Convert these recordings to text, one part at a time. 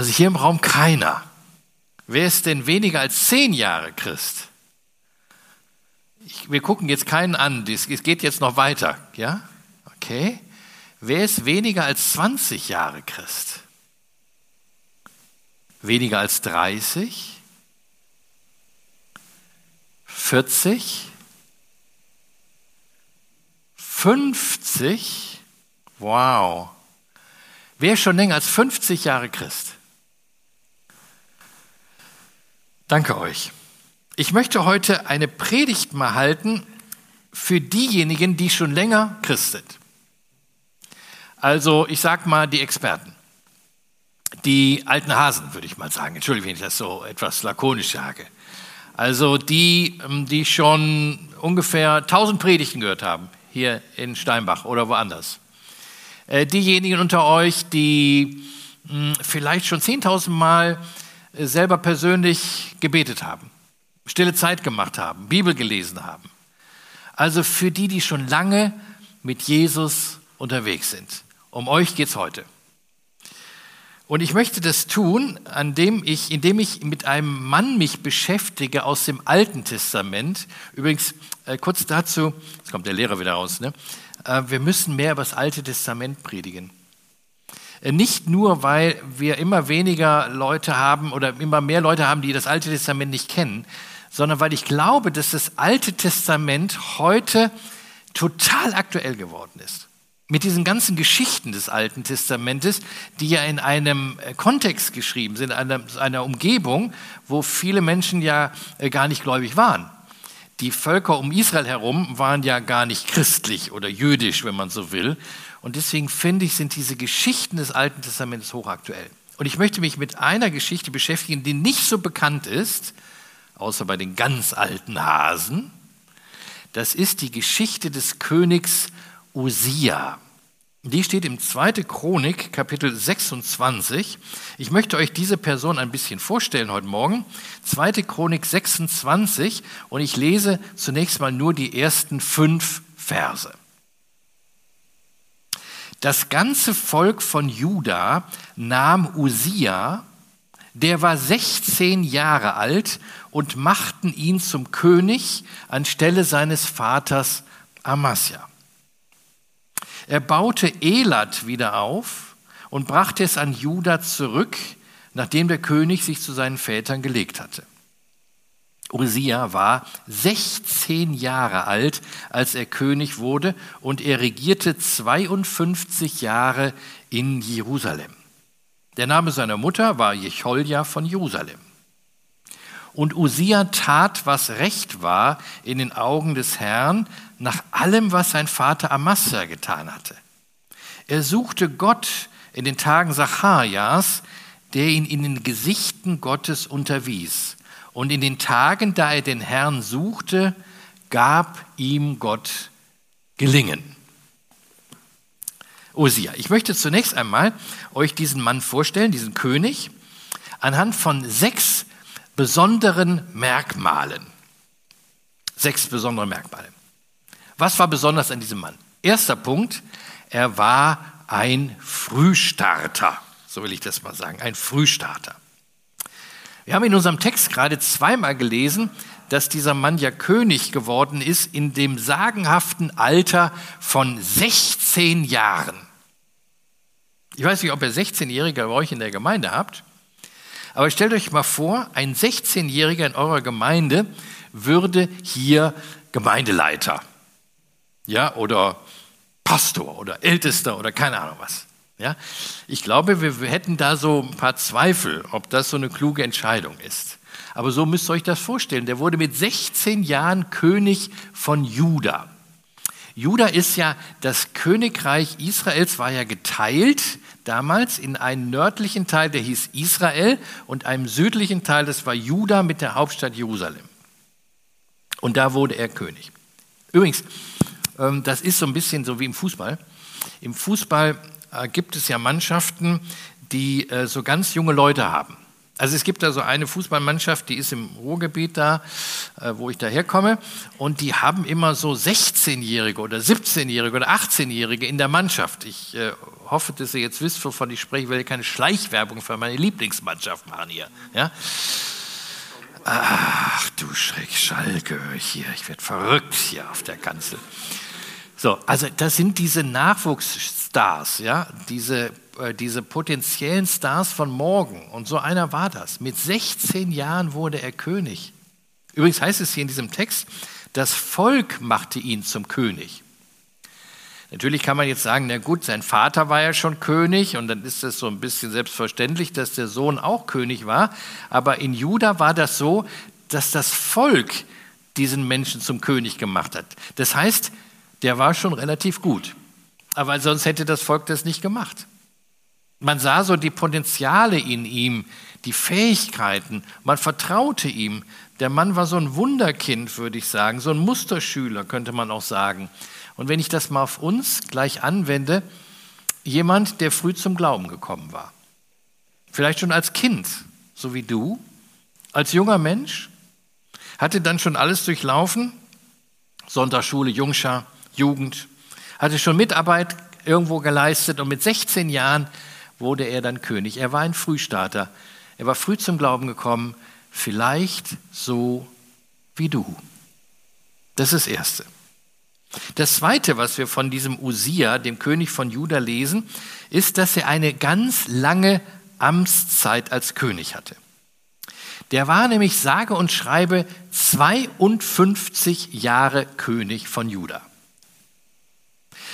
Also hier im Raum keiner. Wer ist denn weniger als zehn Jahre Christ? Ich, wir gucken jetzt keinen an, es geht jetzt noch weiter. Ja? Okay. Wer ist weniger als 20 Jahre Christ? Weniger als 30? 40? 50? Wow. Wer ist schon länger als 50 Jahre Christ? Danke euch. Ich möchte heute eine Predigt mal halten für diejenigen, die schon länger Christ sind. Also ich sage mal die Experten. Die alten Hasen, würde ich mal sagen. Entschuldigung, wenn ich das so etwas lakonisch sage. Also die, ähm, die schon ungefähr 1000 Predigten gehört haben, hier in Steinbach oder woanders. Äh, diejenigen unter euch, die hm, vielleicht schon 10.000 Mal selber persönlich gebetet haben, stille Zeit gemacht haben, Bibel gelesen haben. Also für die, die schon lange mit Jesus unterwegs sind. Um euch geht es heute. Und ich möchte das tun, indem ich, indem ich mit einem Mann mich beschäftige aus dem Alten Testament. Übrigens, äh, kurz dazu, jetzt kommt der Lehrer wieder raus, ne? Äh, wir müssen mehr über das Alte Testament predigen. Äh, nicht nur, weil wir immer weniger Leute haben oder immer mehr Leute haben, die das Alte Testament nicht kennen, sondern weil ich glaube, dass das Alte Testament heute total aktuell geworden ist mit diesen ganzen Geschichten des Alten Testamentes, die ja in einem äh, Kontext geschrieben sind, einer, einer Umgebung, wo viele Menschen ja äh, gar nicht gläubig waren. Die Völker um Israel herum waren ja gar nicht christlich oder jüdisch, wenn man so will. Und deswegen finde ich, sind diese Geschichten des Alten Testamentes hochaktuell. Und ich möchte mich mit einer Geschichte beschäftigen, die nicht so bekannt ist, außer bei den ganz alten Hasen. Das ist die Geschichte des Königs Usia. Die steht im 2. Chronik, Kapitel 26. Ich möchte euch diese Person ein bisschen vorstellen heute Morgen. 2. Chronik 26 und ich lese zunächst mal nur die ersten fünf Verse. Das ganze Volk von Juda nahm Usia, der war 16 Jahre alt, und machten ihn zum König anstelle seines Vaters Amasja. Er baute Elat wieder auf und brachte es an Juda zurück, nachdem der König sich zu seinen Vätern gelegt hatte. Usia war 16 Jahre alt, als er König wurde, und er regierte 52 Jahre in Jerusalem. Der Name seiner Mutter war Jecholja von Jerusalem. Und Usia tat, was recht war in den Augen des Herrn, nach allem, was sein Vater Amasa getan hatte. Er suchte Gott in den Tagen Zacharias, der ihn in den Gesichten Gottes unterwies. Und in den Tagen, da er den Herrn suchte, gab ihm Gott Gelingen. Osia. Ich möchte zunächst einmal euch diesen Mann vorstellen, diesen König, anhand von sechs besonderen Merkmalen. Sechs besondere Merkmale. Was war besonders an diesem Mann? Erster Punkt, er war ein Frühstarter, so will ich das mal sagen, ein Frühstarter. Wir haben in unserem Text gerade zweimal gelesen, dass dieser Mann ja König geworden ist in dem sagenhaften Alter von 16 Jahren. Ich weiß nicht, ob ihr 16-Jähriger bei euch in der Gemeinde habt, aber stellt euch mal vor, ein 16-Jähriger in eurer Gemeinde würde hier Gemeindeleiter ja, oder Pastor oder Ältester oder keine Ahnung was. Ja, ich glaube, wir, hätten da so ein paar Zweifel, ob das so eine kluge Entscheidung ist. Aber so müsst ihr euch das vorstellen. Der wurde mit 16 Jahren König von Juda. Juda ist ja das Königreich Israels, war ja geteilt damals in einen nördlichen Teil, der hieß Israel, und einem südlichen Teil, das war Juda mit der Hauptstadt Jerusalem. Und da wurde er König. Übrigens, ähm, das ist so ein bisschen so wie im Fußball. Im Fußball äh, gibt es ja Mannschaften, die äh, so ganz junge Leute haben. Also es gibt da so eine Fußballmannschaft, die ist im Ruhrgebiet da, äh, wo ich da herkomme, und die haben immer so 16-Jährige oder 17-Jährige oder 18-Jährige in der Mannschaft. Ich hoffe, dass ihr jetzt wisst, wovon ich spreche. Ich will keine Schleichwerbung für meine Lieblingsmannschaft machen hier. Ja? Ach du Schreck, Schalke hier. Ich werde verrückt hier auf der Kanzel. So, also das sind diese Nachwuchsstars, ja, diese äh, diese potenziellen Stars von morgen. Und so einer war das. Mit 16 Jahren wurde er König. Übrigens heißt es hier in diesem Text, das Volk machte ihn zum König. Natürlich kann man jetzt sagen, na gut, sein Vater war ja schon König und dann ist es so ein bisschen selbstverständlich, dass der Sohn auch König war. Aber in Juda war das so, dass das Volk diesen Menschen zum König gemacht hat. Das heißt, der war schon relativ gut. Aber sonst hätte das Volk das nicht gemacht. Man sah so die Potenziale in ihm, die Fähigkeiten. Man vertraute ihm. Der Mann war so ein Wunderkind, würde ich sagen, so ein Musterschüler, könnte man auch sagen. Und wenn ich das mal auf uns gleich anwende, jemand, der früh zum Glauben gekommen war. Vielleicht schon als Kind, so wie du, als junger Mensch, hatte dann schon alles durchlaufen, Sonntagsschule, Jungschar, Jugend, hatte schon Mitarbeit irgendwo geleistet und mit 16 Jahren wurde er dann König. Er war ein Frühstarter. Er war früh zum Glauben gekommen, vielleicht so wie du. Das ist das Erste. Das Zweite, was wir von diesem Usia, dem König von Juda, lesen, ist, dass er eine ganz lange Amtszeit als König hatte. Der war nämlich sage und schreibe 52 Jahre König von Juda.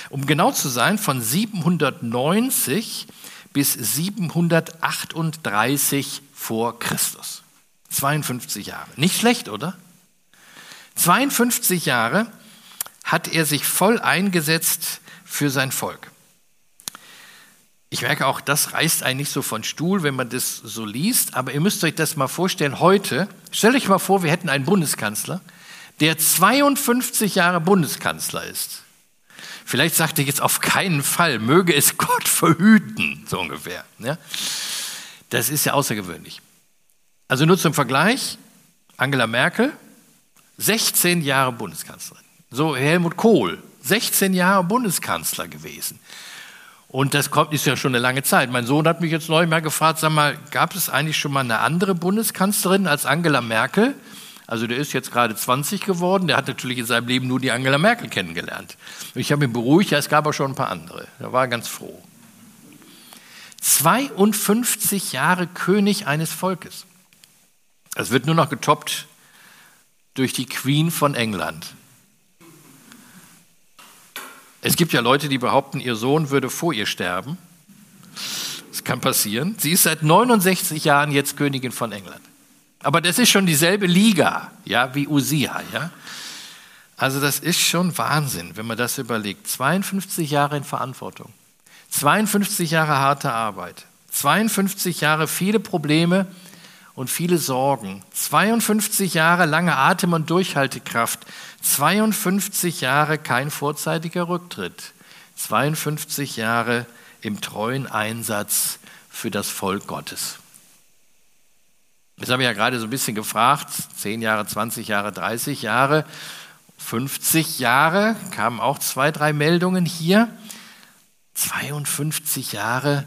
Um genau zu sein, von 790 bis 738 vor Christus. 52 Jahre. Nicht schlecht, oder? 52 Jahre hat er sich voll eingesetzt für sein Volk. Ich merke auch, das reißt eigentlich so von Stuhl, wenn man das so liest, aber ihr müsst euch das mal vorstellen, heute, stellt euch mal vor, wir hätten einen Bundeskanzler, der 52 Jahre Bundeskanzler ist. Vielleicht sagt er jetzt auf keinen Fall, möge es Gott verhüten, so ungefähr. Ja? Das ist ja außergewöhnlich. Also nur zum Vergleich, Angela Merkel, 16 Jahre Bundeskanzlerin. So Helmut Kohl, 16 Jahre Bundeskanzler gewesen. Und das kommt, ist ja schon eine lange Zeit. Mein Sohn hat mich jetzt neulich mal gefragt, sag mal, gab es eigentlich schon mal eine andere Bundeskanzlerin als Angela Merkel? Also der ist jetzt gerade 20 geworden, der hat natürlich in seinem Leben nur die Angela Merkel kennengelernt. Ich habe ihn beruhigt, ja, es gab auch schon ein paar andere. Da war er ganz froh. 52 Jahre König eines Volkes. Das wird nur noch getoppt durch die Queen von England. Es gibt ja Leute, die behaupten, ihr Sohn würde vor ihr sterben. Das kann passieren. Sie ist seit 69 Jahren jetzt Königin von England. Aber das ist schon dieselbe Liga, ja, wie Usia, ja. Also das ist schon Wahnsinn, wenn man das überlegt. 52 Jahre in Verantwortung, 52 Jahre harte Arbeit, 52 Jahre viele Probleme und viele Sorgen, 52 Jahre lange Atem- und Durchhaltekraft, 52 Jahre kein vorzeitiger Rücktritt, 52 Jahre im treuen Einsatz für das Volk Gottes. Das habe ich ja gerade so ein bisschen gefragt. 10 Jahre, 20 Jahre, 30 Jahre, 50 Jahre, kamen auch zwei, drei Meldungen hier. 52 Jahre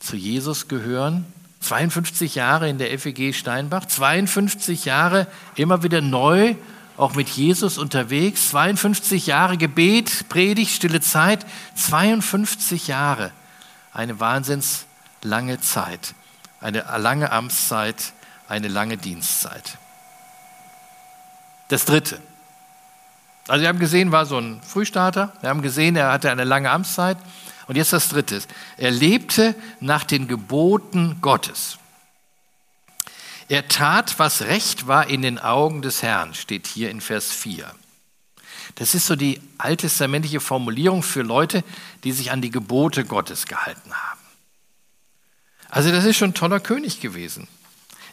zu Jesus gehören, 52 Jahre in der FEG Steinbach, 52 Jahre immer wieder neu, auch mit Jesus unterwegs, 52 Jahre Gebet, Predigt, stille Zeit, 52 Jahre, eine wahnsinns lange Zeit, eine lange Amtszeit eine lange Dienstzeit. Das Dritte. Also wir haben gesehen, war so ein Frühstarter. Wir haben gesehen, er hatte eine lange Amtszeit. Und jetzt das Dritte. Er lebte nach den Geboten Gottes. Er tat, was recht war in den Augen des Herrn, steht hier in Vers 4. Das ist so die alttestamentliche Formulierung für Leute, die sich an die Gebote Gottes gehalten haben. Also das ist schon ein toller König gewesen.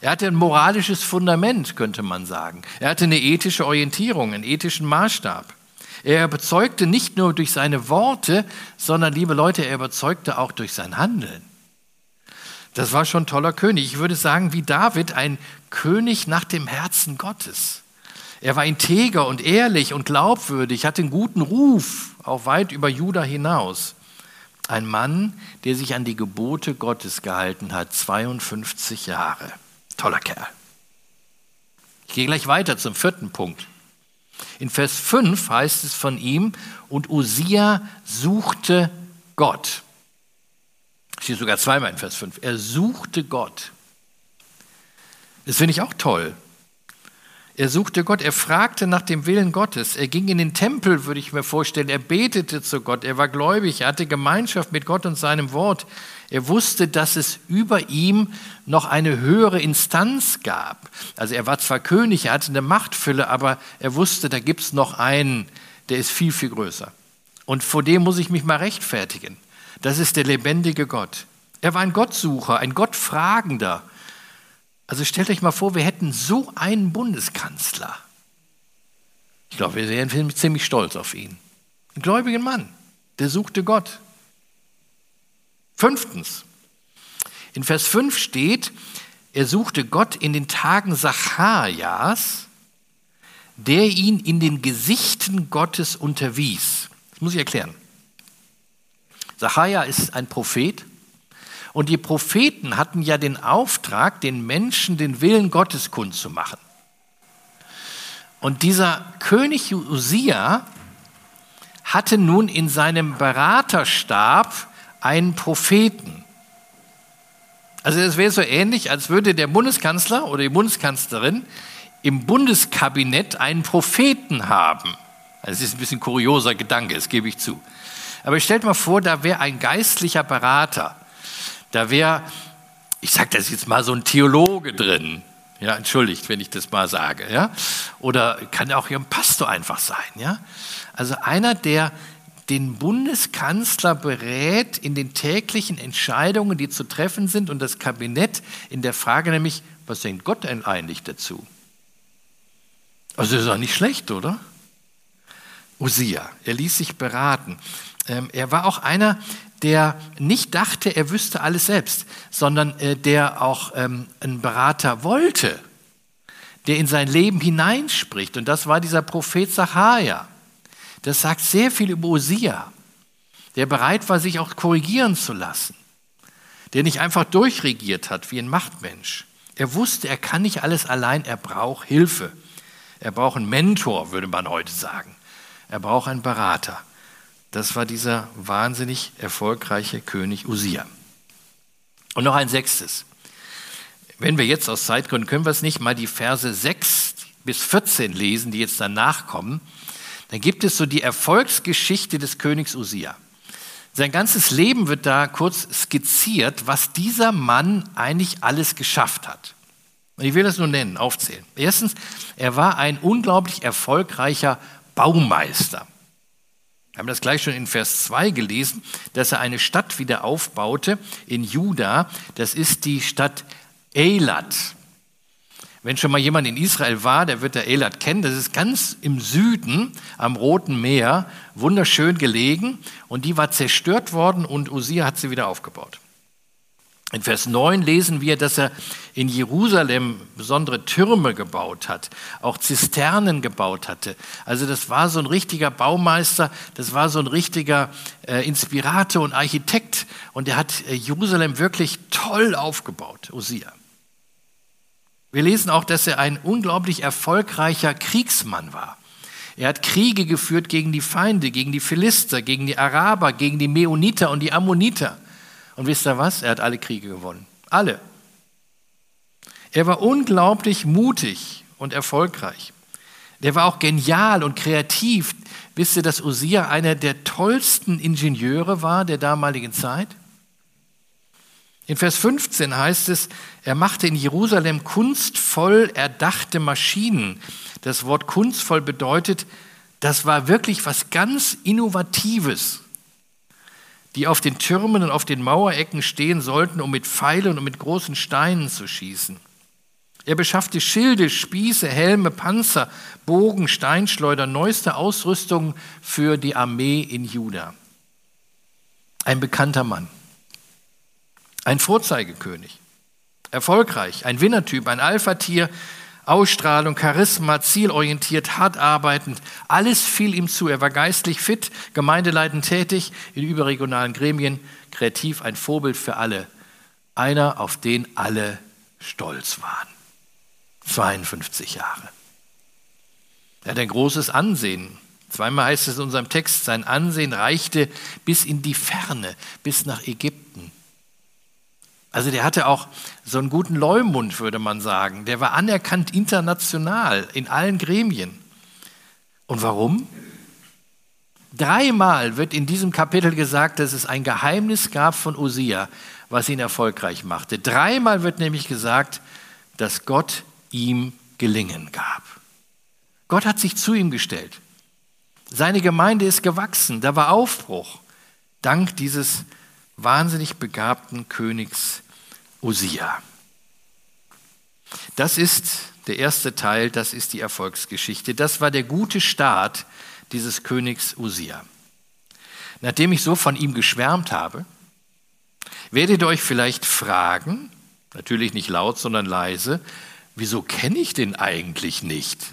Er hatte ein moralisches Fundament, könnte man sagen. Er hatte eine ethische Orientierung, einen ethischen Maßstab. Er überzeugte nicht nur durch seine Worte, sondern, liebe Leute, er überzeugte auch durch sein Handeln. Das war schon ein toller König. Ich würde sagen, wie David, ein König nach dem Herzen Gottes. Er war integer und ehrlich und glaubwürdig, hatte einen guten Ruf, auch weit über Juda hinaus. Ein Mann, der sich an die Gebote Gottes gehalten hat, 52 Jahre. Toller Kerl. Ich gehe gleich weiter zum vierten Punkt. In Vers 5 heißt es von ihm, und Usia suchte Gott. Steht sogar zweimal in Vers 5. Er suchte Gott. Das finde ich auch toll. Er suchte Gott, er fragte nach dem Willen Gottes. Er ging in den Tempel, würde ich mir vorstellen. Er betete zu Gott. Er war gläubig. Er hatte Gemeinschaft mit Gott und seinem Wort. Er wusste, dass es über ihm noch eine höhere Instanz gab. Also er war zwar König, er hatte eine Machtfülle, aber er wusste, da gibt es noch einen, der ist viel, viel größer. Und vor dem muss ich mich mal rechtfertigen. Das ist der lebendige Gott. Er war ein Gottsucher, ein Gottfragender. Also stellt euch mal vor, wir hätten so einen Bundeskanzler. Ich glaube, wir wären ziemlich stolz auf ihn. Ein gläubiger Mann, der suchte Gott. Fünftens, in Vers 5 steht, er suchte Gott in den Tagen Zacharias, der ihn in den Gesichten Gottes unterwies. Das muss ich erklären. Zacharia ist ein Prophet und die Propheten hatten ja den Auftrag, den Menschen den Willen Gottes kundzumachen. Und dieser König Usia hatte nun in seinem Beraterstab einen Propheten. Also es wäre so ähnlich, als würde der Bundeskanzler oder die Bundeskanzlerin im Bundeskabinett einen Propheten haben. Also es ist ein bisschen kurioser Gedanke, das gebe ich zu. Aber stellt mal vor, da wäre ein geistlicher Berater. Da wäre, ich sage das jetzt mal, so ein Theologe drin. Ja, entschuldigt, wenn ich das mal sage. Ja? Oder kann auch ein Pastor einfach sein. Ja? Also einer, der den Bundeskanzler berät in den täglichen Entscheidungen, die zu treffen sind, und das Kabinett in der Frage nämlich, was denkt Gott denn eigentlich dazu? Also ist doch nicht schlecht, oder? Usia, er ließ sich beraten. Ähm, er war auch einer, der nicht dachte, er wüsste alles selbst, sondern äh, der auch ähm, einen Berater wollte, der in sein Leben hineinspricht. Und das war dieser Prophet Sacharja. Das sagt sehr viel über Usia, der bereit war, sich auch korrigieren zu lassen, der nicht einfach durchregiert hat wie ein Machtmensch. Er wusste, er kann nicht alles allein, er braucht Hilfe. Er braucht einen Mentor, würde man heute sagen. Er braucht einen Berater. Das war dieser wahnsinnig erfolgreiche König Usia. Und noch ein sechstes. Wenn wir jetzt aus Zeitgründen können wir es nicht mal die Verse 6 bis 14 lesen, die jetzt danach kommen, dann gibt es so die Erfolgsgeschichte des Königs Usia. Sein ganzes Leben wird da kurz skizziert, was dieser Mann eigentlich alles geschafft hat. Und ich will das nur nennen, aufzählen. Erstens, er war ein unglaublich erfolgreicher Baumeister. Wir haben das gleich schon in Vers 2 gelesen, dass er eine Stadt wieder aufbaute in Juda. Das ist die Stadt Eilat. Wenn schon mal jemand in Israel war, der wird der Eilat kennen. Das ist ganz im Süden am Roten Meer, wunderschön gelegen. Und die war zerstört worden und Usia hat sie wieder aufgebaut. In Vers 9 lesen wir, dass er in Jerusalem besondere Türme gebaut hat, auch Zisternen gebaut hatte. Also das war so ein richtiger Baumeister, das war so ein richtiger äh, Inspirator und Architekt und er hat äh, Jerusalem wirklich toll aufgebaut, Usia. Wir lesen auch, dass er ein unglaublich erfolgreicher Kriegsmann war. Er hat Kriege geführt gegen die Feinde, gegen die Philister, gegen die Araber, gegen die Meoniter und die Ammoniter. Und wisst ihr was? Er hat alle Kriege gewonnen. Alle. Er war unglaublich mutig und erfolgreich. Der war auch genial und kreativ. Wisst ihr, dass Usia einer der tollsten Ingenieure war der damaligen Zeit? In Vers 15 heißt es, er machte in Jerusalem kunstvoll erdachte Maschinen. Das Wort kunstvoll bedeutet, das war wirklich was ganz Innovatives die auf den Türmen und auf den Mauerecken stehen sollten, um mit Pfeilen und mit großen Steinen zu schießen. Er beschaffte Schilde, Spieße, Helme, Panzer, Bogen, Steinschleuder, neueste Ausrüstung für die Armee in Juda. Ein bekannter Mann. Ein Vorzeigekönig. Erfolgreich, ein Winnertyp, ein Alpha-Tier, Ausstrahlung, Charisma, zielorientiert, hart arbeitend. Alles fiel ihm zu. Er war geistlich fit, gemeindeleitend tätig, in überregionalen Gremien, kreativ, ein Vorbild für alle. Einer, auf den alle stolz waren. 52 Jahre. Er hat ein großes Ansehen. Zweimal heißt es in unserem Text, sein Ansehen reichte bis in die Ferne, bis nach Ägypten. Also der hatte auch so einen guten Leumund, würde man sagen. Der war anerkannt international in allen Gremien. Und warum? Dreimal wird in diesem Kapitel gesagt, dass es ein Geheimnis gab von Usia, was ihn erfolgreich machte. Dreimal wird nämlich gesagt, dass Gott ihm Gelingen gab. Gott hat sich zu ihm gestellt. Seine Gemeinde ist gewachsen, da war Aufbruch, dank dieses wahnsinnig begabten Königs Usia. Das ist der erste Teil, das ist die Erfolgsgeschichte. Das war der gute Start dieses Königs Usia. Nachdem ich so von ihm geschwärmt habe, werdet ihr euch vielleicht fragen, natürlich nicht laut, sondern leise, wieso kenne ich den eigentlich nicht?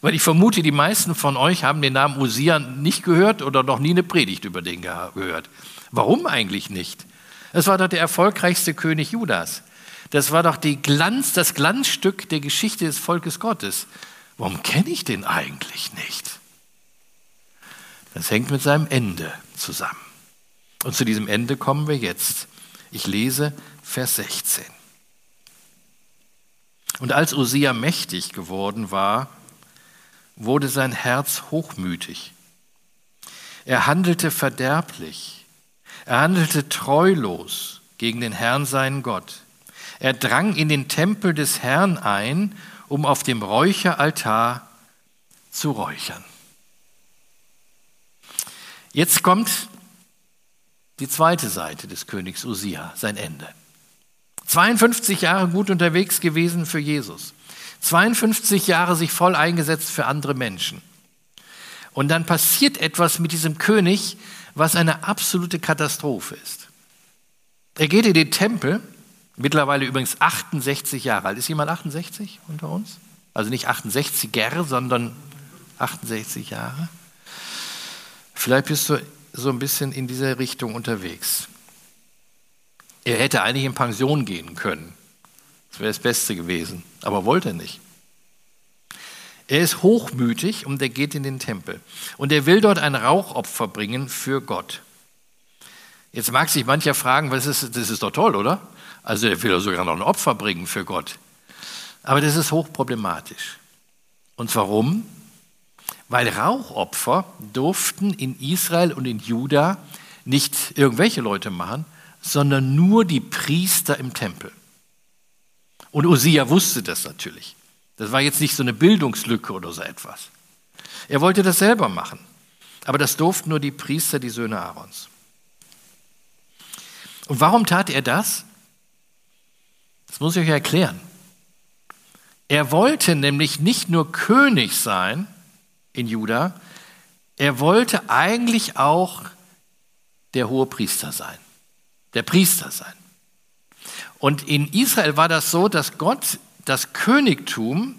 Weil ich vermute, die meisten von euch haben den Namen Usia nicht gehört oder noch nie eine Predigt über den gehört. Warum eigentlich nicht? Es war doch der erfolgreichste König Judas. Das war doch die Glanz, das Glanzstück der Geschichte des Volkes Gottes. Warum kenne ich den eigentlich nicht? Das hängt mit seinem Ende zusammen. Und zu diesem Ende kommen wir jetzt. Ich lese Vers 16. Und als Usia mächtig geworden war, wurde sein Herz hochmütig. Er handelte verderblich er handelte treulos gegen den Herrn seinen Gott. Er drang in den Tempel des Herrn ein, um auf dem Räucheraltar zu räuchern. Jetzt kommt die zweite Seite des Königs Usia, sein Ende. 52 Jahre gut unterwegs gewesen für Jesus. 52 Jahre sich voll eingesetzt für andere Menschen. Und dann passiert etwas mit diesem König, was eine absolute Katastrophe ist. Er geht in den Tempel, mittlerweile übrigens 68 Jahre alt. Ist jemand 68 unter uns? Also nicht 68er, sondern 68 Jahre. Vielleicht bist du so ein bisschen in dieser Richtung unterwegs. Er hätte eigentlich in Pension gehen können. Das wäre das Beste gewesen, aber wollte nicht. Er ist hochmütig und er geht in den Tempel. Und er will dort ein Rauchopfer bringen für Gott. Jetzt mag sich mancher fragen, was ist, das ist doch toll, oder? Also er will sogar noch ein Opfer bringen für Gott. Aber das ist hochproblematisch. Und warum? Weil Rauchopfer durften in Israel und in Juda nicht irgendwelche Leute machen, sondern nur die Priester im Tempel. Und Usia wusste das natürlich. Das war jetzt nicht so eine Bildungslücke oder so etwas. Er wollte das selber machen. Aber das durften nur die Priester, die Söhne Aarons. Und warum tat er das? Das muss ich euch erklären. Er wollte nämlich nicht nur König sein in Juda, er wollte eigentlich auch der hohe Priester sein, der Priester sein. Und in Israel war das so, dass Gott das Königtum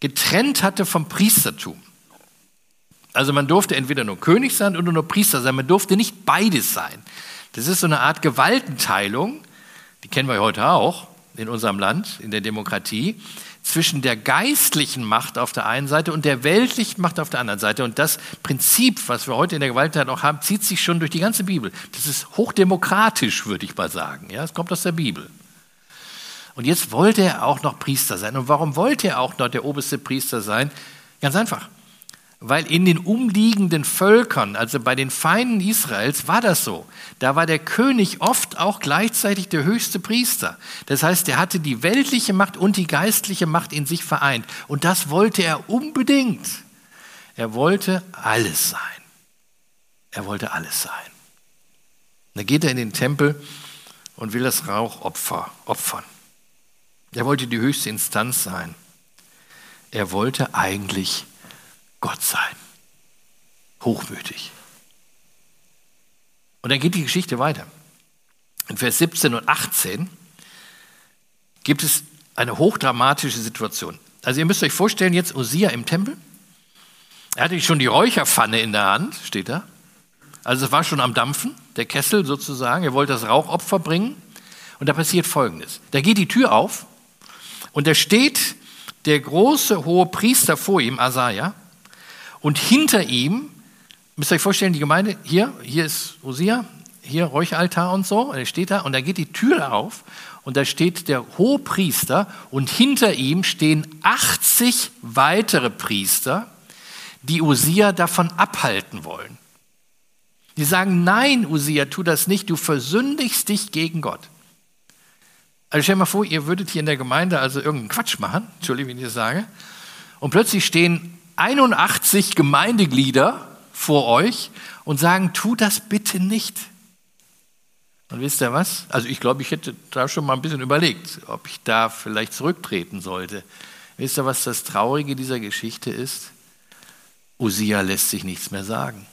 getrennt hatte vom Priestertum. Also man durfte entweder nur König sein oder nur Priester sein, man durfte nicht beides sein. Das ist so eine Art Gewaltenteilung, die kennen wir heute auch in unserem Land, in der Demokratie, zwischen der geistlichen Macht auf der einen Seite und der weltlichen Macht auf der anderen Seite. Und das Prinzip, was wir heute in der Gewaltenteilung auch haben, zieht sich schon durch die ganze Bibel. Das ist hochdemokratisch, würde ich mal sagen. Ja, es kommt aus der Bibel. Und jetzt wollte er auch noch Priester sein. Und warum wollte er auch noch der oberste Priester sein? Ganz einfach. Weil in den umliegenden Völkern, also bei den Feinden Israels, war das so. Da war der König oft auch gleichzeitig der höchste Priester. Das heißt, er hatte die weltliche Macht und die geistliche Macht in sich vereint. Und das wollte er unbedingt. Er wollte alles sein. Er wollte alles sein. Da geht er in den Tempel und will das Rauchopfer opfern. Er wollte die höchste Instanz sein. Er wollte eigentlich Gott sein. Hochmütig. Und dann geht die Geschichte weiter. in Vers 17 und 18 gibt es eine hochdramatische Situation. Also ihr müsst euch vorstellen, jetzt Usia im Tempel. Er hatte schon die Räucherpfanne in der Hand, steht da. Also es war schon am Dampfen, der Kessel sozusagen. Er wollte das Rauchopfer bringen. Und da passiert Folgendes. Da geht die Tür auf und da steht der große hohe Priester vor ihm, Asaja, und hinter ihm, müsst ihr euch vorstellen, die Gemeinde, hier, hier ist Usia, hier Räucheraltar und so, er steht da und da geht die Tür auf und da steht der Hohepriester und hinter ihm stehen 80 weitere Priester, die Usia davon abhalten wollen. Die sagen, nein, Usia, tu das nicht, du versündigst dich gegen Gott. Also stell dir mal vor, ihr würdet hier in der Gemeinde also irgendeinen Quatsch machen, Entschuldigung, wenn ich das sage, und plötzlich stehen 81 Gemeindeglieder vor euch und sagen, tu das bitte nicht. Und wisst ihr was? Also ich glaube, ich hätte da schon mal ein bisschen überlegt, ob ich da vielleicht zurücktreten sollte. Wisst ihr, was das Traurige dieser Geschichte ist? Usia lässt sich nichts mehr sagen.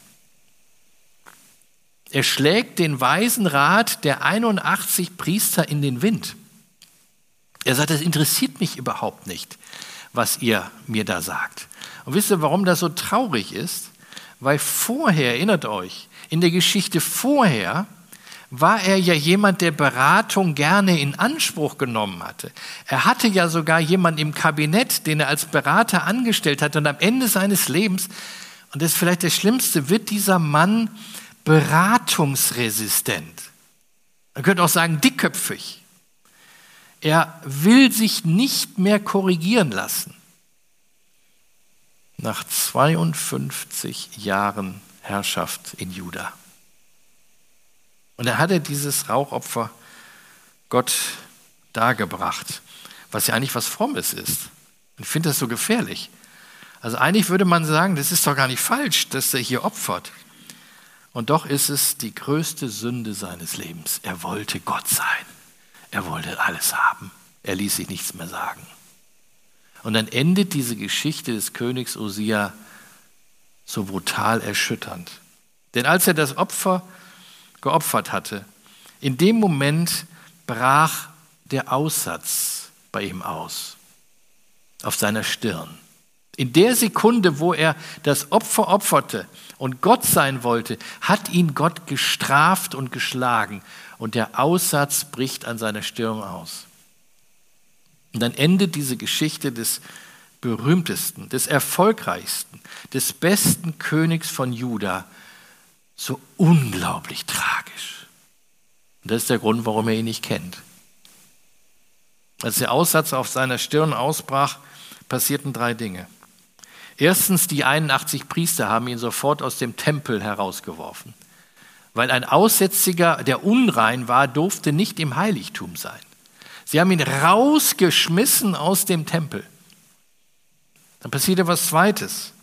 Er schlägt den weisen Rat der 81 Priester in den Wind. Er sagt, das interessiert mich überhaupt nicht, was ihr mir da sagt. Und wisst ihr, warum das so traurig ist? Weil vorher, erinnert euch, in der Geschichte vorher war er ja jemand, der Beratung gerne in Anspruch genommen hatte. Er hatte ja sogar jemanden im Kabinett, den er als Berater angestellt hatte. Und am Ende seines Lebens, und das ist vielleicht das Schlimmste, wird dieser Mann beratungsresistent. Man könnte auch sagen, dickköpfig. Er will sich nicht mehr korrigieren lassen. Nach 52 Jahren Herrschaft in Juda. Und er hatte dieses Rauchopfer Gott dargebracht, was ja eigentlich was Frommes ist. Ich finde das so gefährlich. Also eigentlich würde man sagen, das ist doch gar nicht falsch, dass er hier opfert. Und doch ist es die größte Sünde seines Lebens. Er wollte Gott sein. Er wollte alles haben. Er ließ sich nichts mehr sagen. Und dann endet diese Geschichte des Königs Osia so brutal erschütternd. Denn als er das Opfer geopfert hatte, in dem Moment brach der Aussatz bei ihm aus, auf seiner Stirn. In der Sekunde, wo er das Opfer opferte und Gott sein wollte, hat ihn Gott gestraft und geschlagen und der Aussatz bricht an seiner Stirn aus. Und dann endet diese Geschichte des berühmtesten, des erfolgreichsten, des besten Königs von Juda so unglaublich tragisch. Und das ist der Grund, warum er ihn nicht kennt. Als der Aussatz auf seiner Stirn ausbrach, passierten drei Dinge. Erstens, die 81 Priester haben ihn sofort aus dem Tempel herausgeworfen. Weil ein Aussätziger, der unrein war, durfte nicht im Heiligtum sein. Sie haben ihn rausgeschmissen aus dem Tempel. Dann passierte was Zweites.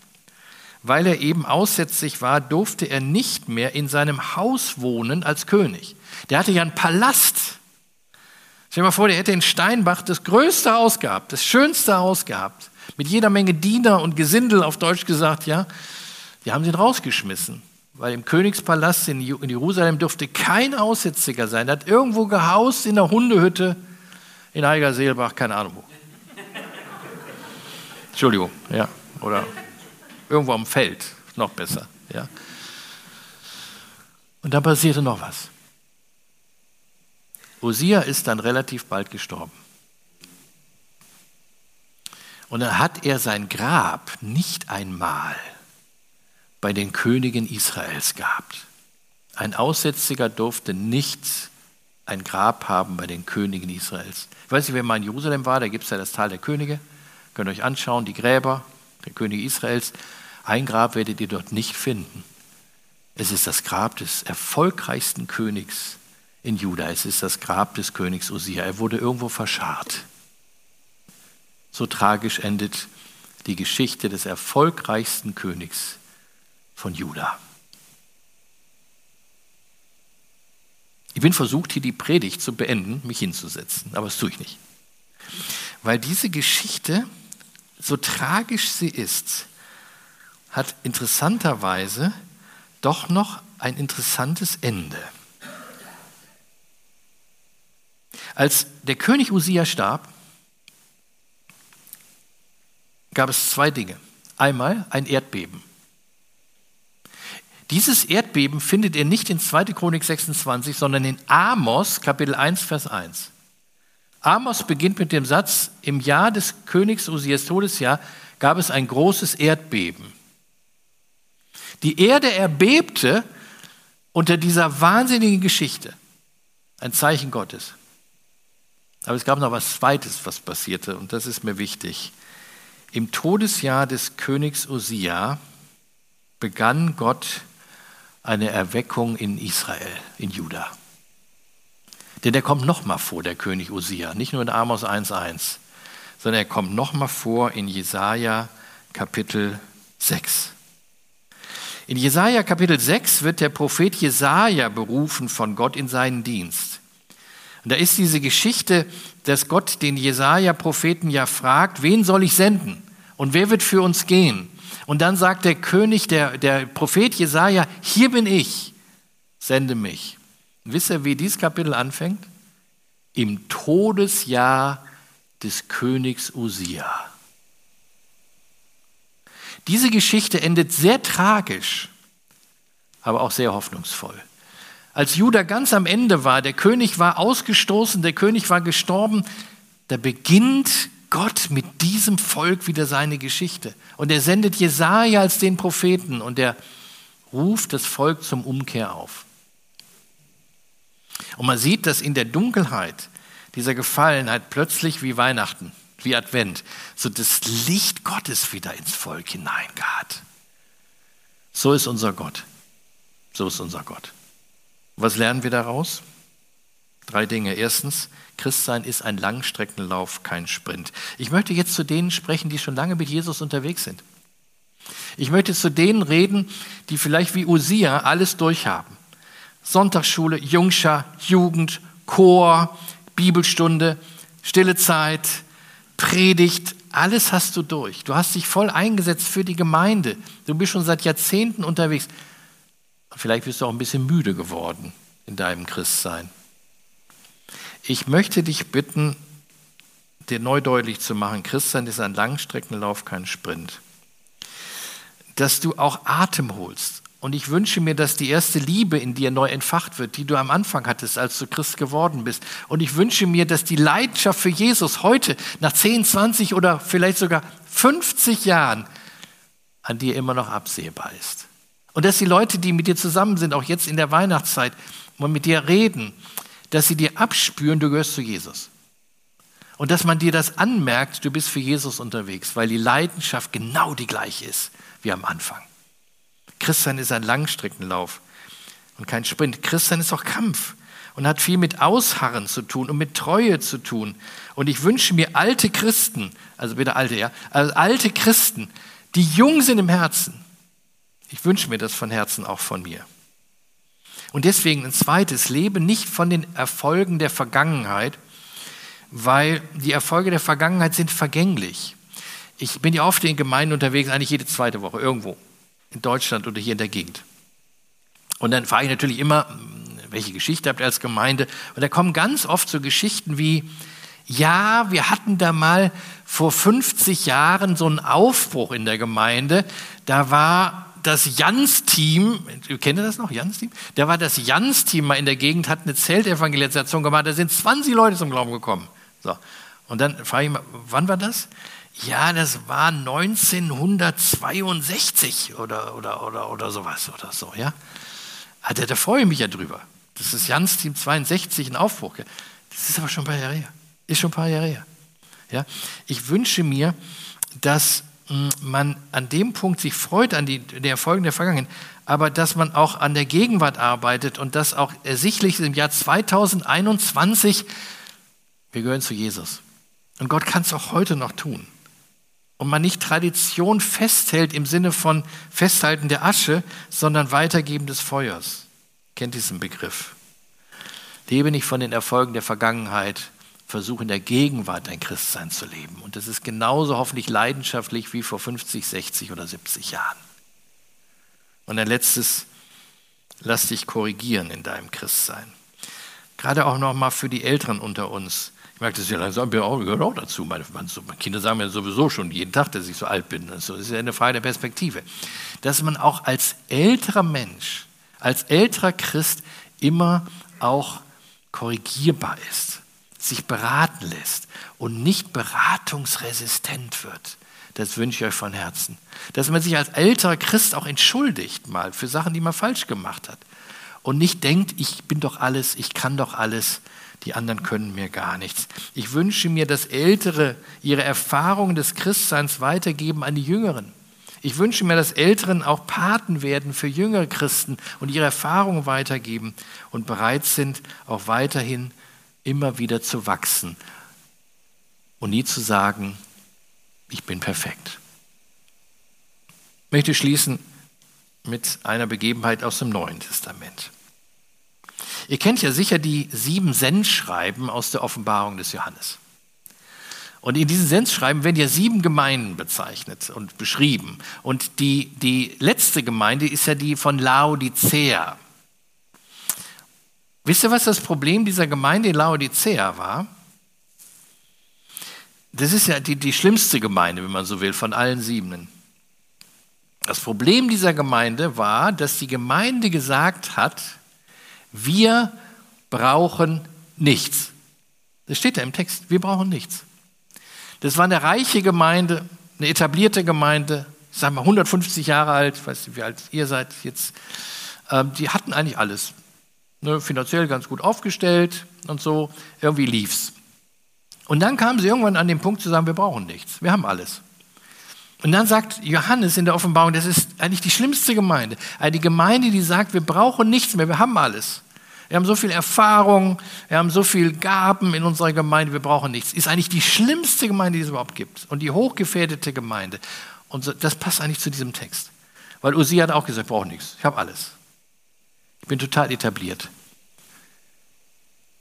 Weil er eben aussätzlich war, durfte er nicht mehr in seinem Haus wohnen als König. Der hatte ja einen Palast. Stell dir mal vor, der hätte in Steinbach das größte Haus gehabt, das schönste Haus gehabt mit jeder Menge Diener und Gesindel, auf Deutsch gesagt, ja, die haben sie rausgeschmissen. Weil im Königspalast in Jerusalem durfte kein Aussätziger sein. Er hat irgendwo gehaust in der Hundehütte in Heigerseelbach, keine Ahnung wo. Entschuldigung, ja, oder irgendwo am Feld, noch besser, ja. Und dann passierte noch was. Usia ist dann relativ bald gestorben. Und dann hat er sein Grab nicht einmal bei den Königen Israels gehabt. Ein Aussätziger durfte nicht ein Grab haben bei den Königen Israels. Ich weiß nicht, wer mal in Jerusalem war, da gibt es ja das Tal der Könige. Könnt ihr euch anschauen, die Gräber der Könige Israels. Ein Grab werdet ihr dort nicht finden. Es ist das Grab des erfolgreichsten Königs in Juda. Es ist das Grab des Königs Usia. Er wurde irgendwo verscharrt. So tragisch endet die Geschichte des erfolgreichsten Königs von Juda. Ich bin versucht, hier die Predigt zu beenden, mich hinzusetzen, aber das tue ich nicht. Weil diese Geschichte, so tragisch sie ist, hat interessanterweise doch noch ein interessantes Ende. Als der König Usia starb, gab es zwei Dinge. Einmal ein Erdbeben. Dieses Erdbeben findet ihr nicht in 2. Chronik 26, sondern in Amos Kapitel 1, Vers 1. Amos beginnt mit dem Satz, im Jahr des Königs Usias Todesjahr gab es ein großes Erdbeben. Die Erde erbebte unter dieser wahnsinnigen Geschichte. Ein Zeichen Gottes. Aber es gab noch was Zweites, was passierte, und das ist mir wichtig. Im Todesjahr des Königs Usia begann Gott eine Erweckung in Israel, in Juda. Denn er kommt nochmal vor, der König Usia, nicht nur in Amos 1,1, sondern er kommt nochmal vor in Jesaja Kapitel 6. In Jesaja Kapitel 6 wird der Prophet Jesaja berufen von Gott in seinen Dienst. Und da ist diese Geschichte, dass Gott den Jesaja-Propheten ja fragt, wen soll ich senden? Und wer wird für uns gehen? Und dann sagt der König, der, der Prophet Jesaja, hier bin ich, sende mich. Wisst ihr, wie dieses Kapitel anfängt? Im Todesjahr des Königs Usia. Diese Geschichte endet sehr tragisch, aber auch sehr hoffnungsvoll. Als Judah ganz am Ende war, der König war ausgestoßen, der König war gestorben, da beginnt Gott mit diesem Volk wieder seine Geschichte. Und er sendet Jesaja als den Propheten und er ruft das Volk zum Umkehr auf. Und man sieht, dass in der Dunkelheit dieser Gefallenheit plötzlich wie Weihnachten, wie Advent, so das Licht Gottes wieder ins Volk hineingart. So ist unser Gott. So ist unser Gott. Was lernen wir daraus? Drei Dinge. Erstens, Christsein ist ein Langstreckenlauf, kein Sprint. Ich möchte jetzt zu denen sprechen, die schon lange mit Jesus unterwegs sind. Ich möchte zu denen reden, die vielleicht wie Usia alles durchhaben. Sonntagsschule, Jungschar, Jugend, Chor, Bibelstunde, stille Zeit, Predigt, alles hast du durch. Du hast dich voll eingesetzt für die Gemeinde. Du bist schon seit Jahrzehnten unterwegs. Vielleicht bist du auch ein bisschen müde geworden in deinem Christsein. Ich möchte dich bitten, dir neu deutlich zu machen, Christsein ist ein Langstreckenlauf, kein Sprint. Dass du auch Atem holst. Und ich wünsche mir, dass die erste Liebe in dir neu entfacht wird, die du am Anfang hattest, als du Christ geworden bist. Und ich wünsche mir, dass die Leidenschaft für Jesus heute, nach 10, 20 oder vielleicht sogar 50 Jahren, an dir immer noch absehbar ist. Und dass die Leute, die mit dir zusammen sind, auch jetzt in der Weihnachtszeit, mal mit dir reden, dass sie dir abspüren, du gehörst zu Jesus. Und dass man dir das anmerkt, du bist für Jesus unterwegs, weil die Leidenschaft genau die gleiche ist wie am Anfang. Christsein ist ein Langstreckenlauf und kein Sprint. Christsein ist auch Kampf und hat viel mit Ausharren zu tun und mit Treue zu tun. Und ich wünsche mir alte Christen, also bitte alte, ja, also alte Christen, die jung sind im Herzen, ich wünsche mir das von Herzen auch von mir. Und deswegen ein zweites, lebe nicht von den Erfolgen der Vergangenheit, weil die Erfolge der Vergangenheit sind vergänglich. Ich bin ja oft in Gemeinden unterwegs, eigentlich jede zweite Woche, irgendwo, in Deutschland oder hier in der Gegend. Und dann frage ich natürlich immer, welche Geschichte habt ihr als Gemeinde? Und da kommen ganz oft so Geschichten wie, ja, wir hatten da mal vor 50 Jahren so einen Aufbruch in der Gemeinde. Da war das Jans-Team, kennt ihr das noch, Jans-Team? Da war das Jans-Team mal in der Gegend, hat eine Zeltevangelisation gemacht, da sind 20 Leute zum Glauben gekommen. So. Und dann frage ich mal, wann war das? Ja, das war 1962 oder, oder, oder, oder sowas oder so, ja. Also, da freue ich mich ja drüber. Das ist Jans-Team 62, ein Aufbruch. Das ist aber schon ein paar Jahre her. Ist schon ein paar Jahre her. Ja? Ich wünsche mir, dass man an dem Punkt sich freut an die, den Erfolgen der Vergangenheit, aber dass man auch an der Gegenwart arbeitet und das auch ersichtlich ist im Jahr 2021, wir gehören zu Jesus. Und Gott kann es auch heute noch tun. Und man nicht Tradition festhält im Sinne von Festhalten der Asche, sondern Weitergeben des Feuers. Kennt diesen Begriff. Lebe nicht von den Erfolgen der Vergangenheit, versuche in der Gegenwart ein Christsein zu leben. Und das ist genauso hoffentlich leidenschaftlich wie vor 50, 60 oder 70 Jahren. Und ein letztes, lass dich korrigieren in deinem Christsein. Gerade auch nochmal für die Älteren unter uns. Ich merke das ja langsam, gehört auch dazu. Meine, Kinder sagen mir sowieso schon jeden Tag, dass ich so alt bin. Das ist ja eine Frage der Perspektive. Dass man auch als älterer Mensch, als älterer Christ immer auch korrigierbar ist, sich beraten lässt und nicht beratungsresistent wird. Das wünsche ich euch von Herzen. Dass man sich als älterer Christ auch entschuldigt mal für Sachen, die man falsch gemacht hat. Und nicht denkt, ich bin doch alles, ich kann doch alles, die anderen können mir gar nichts. Ich wünsche mir, dass Ältere ihre Erfahrungen des Christseins weitergeben an die Jüngeren. Ich wünsche mir, dass Älteren auch Paten werden für jüngere Christen und ihre Erfahrungen weitergeben und bereit sind, auch weiterhin immer wieder zu wachsen und nie zu sagen, ich bin perfekt. Ich möchte schließen mit einer Begebenheit aus dem Neuen Testament. Ihr kennt ja sicher die sieben Sendschreiben aus der Offenbarung des Johannes. Und in diesen Sendschreiben werden ja sieben Gemeinden bezeichnet und beschrieben. Und die, die letzte Gemeinde ist ja die von Laodicea. Wisst ihr, was das Problem dieser Gemeinde in Laodicea war? Das ist ja die, die schlimmste Gemeinde, wenn man so will, von allen siebenen. Das Problem dieser Gemeinde war, dass die Gemeinde gesagt hat, wir brauchen nichts. Das steht da im Text, wir brauchen nichts. Das war eine reiche Gemeinde, eine etablierte Gemeinde, ich sage mal 150 Jahre alt, ich weiß nicht, wie alt ihr seid jetzt. Ähm, die hatten eigentlich alles. Ne, finanziell ganz gut aufgestellt und so. Irgendwie lief's. Und dann kamen sie irgendwann an den Punkt zu sagen, wir brauchen nichts, wir haben alles. Und dann sagt Johannes in der Offenbarung, das ist eigentlich die schlimmste Gemeinde. Die Gemeinde, die sagt, wir brauchen nichts mehr, wir haben alles. Wir haben so viel Erfahrung, wir haben so viel Gaben in unserer Gemeinde, wir brauchen nichts. Ist eigentlich die schlimmste Gemeinde, die es überhaupt gibt. Und die hochgefährdete Gemeinde. Und das passt eigentlich zu diesem Text. Weil Usi hat auch gesagt, ich brauche nichts, ich habe alles. Ich bin total etabliert.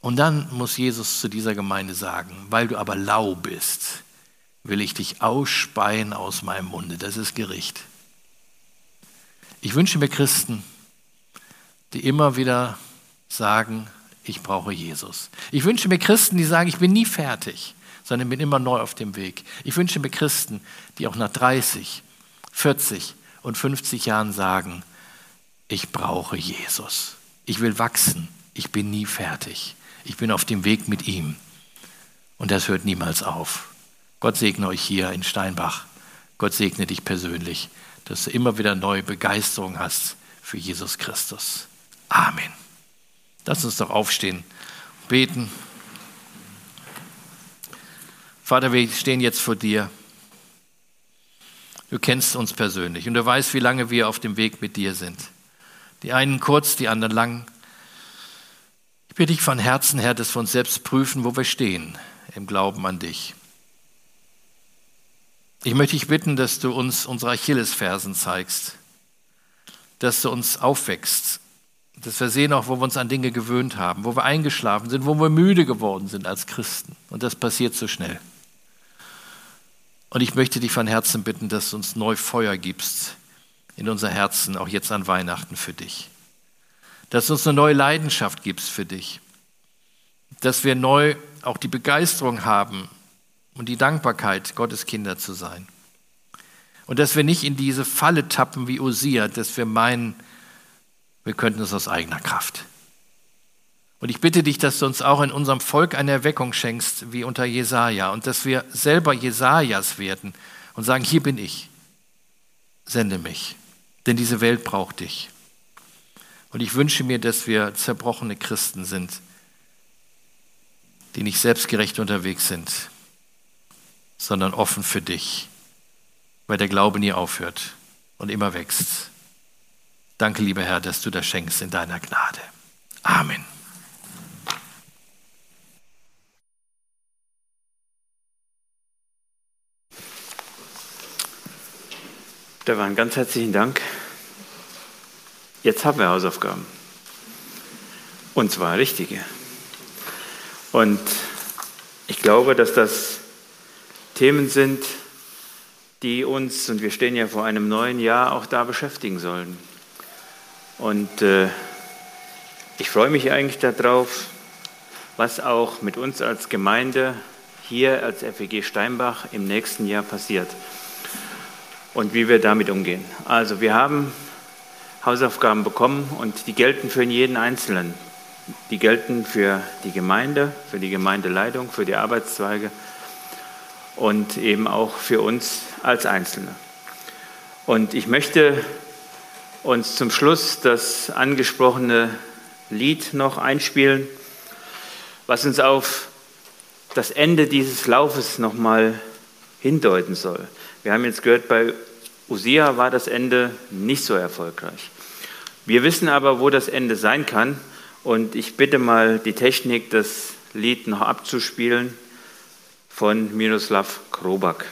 Und dann muss Jesus zu dieser Gemeinde sagen, weil du aber lau bist, will ich dich ausspeien aus meinem Munde. Das ist Gericht. Ich wünsche mir Christen, die immer wieder sagen, ich brauche Jesus. Ich wünsche mir Christen, die sagen, ich bin nie fertig, sondern bin immer neu auf dem Weg. Ich wünsche mir Christen, die auch nach 30, 40 und 50 Jahren sagen, ich brauche Jesus. Ich will wachsen. Ich bin nie fertig. Ich bin auf dem Weg mit ihm. Und das hört niemals auf. Gott segne euch hier in Steinbach. Gott segne dich persönlich, dass du immer wieder neue Begeisterung hast für Jesus Christus. Amen. Lass uns doch aufstehen, beten. Vater, wir stehen jetzt vor dir. Du kennst uns persönlich und du weißt, wie lange wir auf dem Weg mit dir sind. Die einen kurz, die anderen lang. Ich bitte dich von Herzen, Herr, dass wir uns selbst prüfen, wo wir stehen im Glauben an dich. Ich möchte dich bitten, dass du uns unsere Achillesfersen zeigst, dass du uns aufwächst dass wir sehen auch, wo wir uns an Dinge gewöhnt haben, wo wir eingeschlafen sind, wo wir müde geworden sind als Christen. Und das passiert so schnell. Und ich möchte dich von Herzen bitten, dass du uns neu Feuer gibst in unser Herzen, auch jetzt an Weihnachten für dich. Dass du uns eine neue Leidenschaft gibst für dich. Dass wir neu auch die Begeisterung haben und die Dankbarkeit, Gottes Kinder zu sein. Und dass wir nicht in diese Falle tappen wie Usia, dass wir meinen, wir könnten es aus eigener Kraft. Und ich bitte dich, dass du uns auch in unserem Volk eine Erweckung schenkst, wie unter Jesaja, und dass wir selber Jesajas werden und sagen: Hier bin ich, sende mich, denn diese Welt braucht dich. Und ich wünsche mir, dass wir zerbrochene Christen sind, die nicht selbstgerecht unterwegs sind, sondern offen für dich, weil der Glaube nie aufhört und immer wächst. Danke, lieber Herr, dass du das schenkst in deiner Gnade. Amen. Stefan, ganz herzlichen Dank. Jetzt haben wir Hausaufgaben. Und zwar richtige. Und ich glaube, dass das Themen sind, die uns, und wir stehen ja vor einem neuen Jahr, auch da beschäftigen sollen. Und äh, ich freue mich eigentlich darauf, was auch mit uns als Gemeinde hier als FEG Steinbach im nächsten Jahr passiert und wie wir damit umgehen. Also wir haben Hausaufgaben bekommen und die gelten für jeden Einzelnen. Die gelten für die Gemeinde, für die Gemeindeleitung, für die Arbeitszweige und eben auch für uns als Einzelne. Und ich möchte uns zum Schluss das angesprochene Lied noch einspielen, was uns auf das Ende dieses Laufes nochmal hindeuten soll. Wir haben jetzt gehört, bei Usia war das Ende nicht so erfolgreich. Wir wissen aber, wo das Ende sein kann. Und ich bitte mal die Technik, das Lied noch abzuspielen von Miroslav Krobak.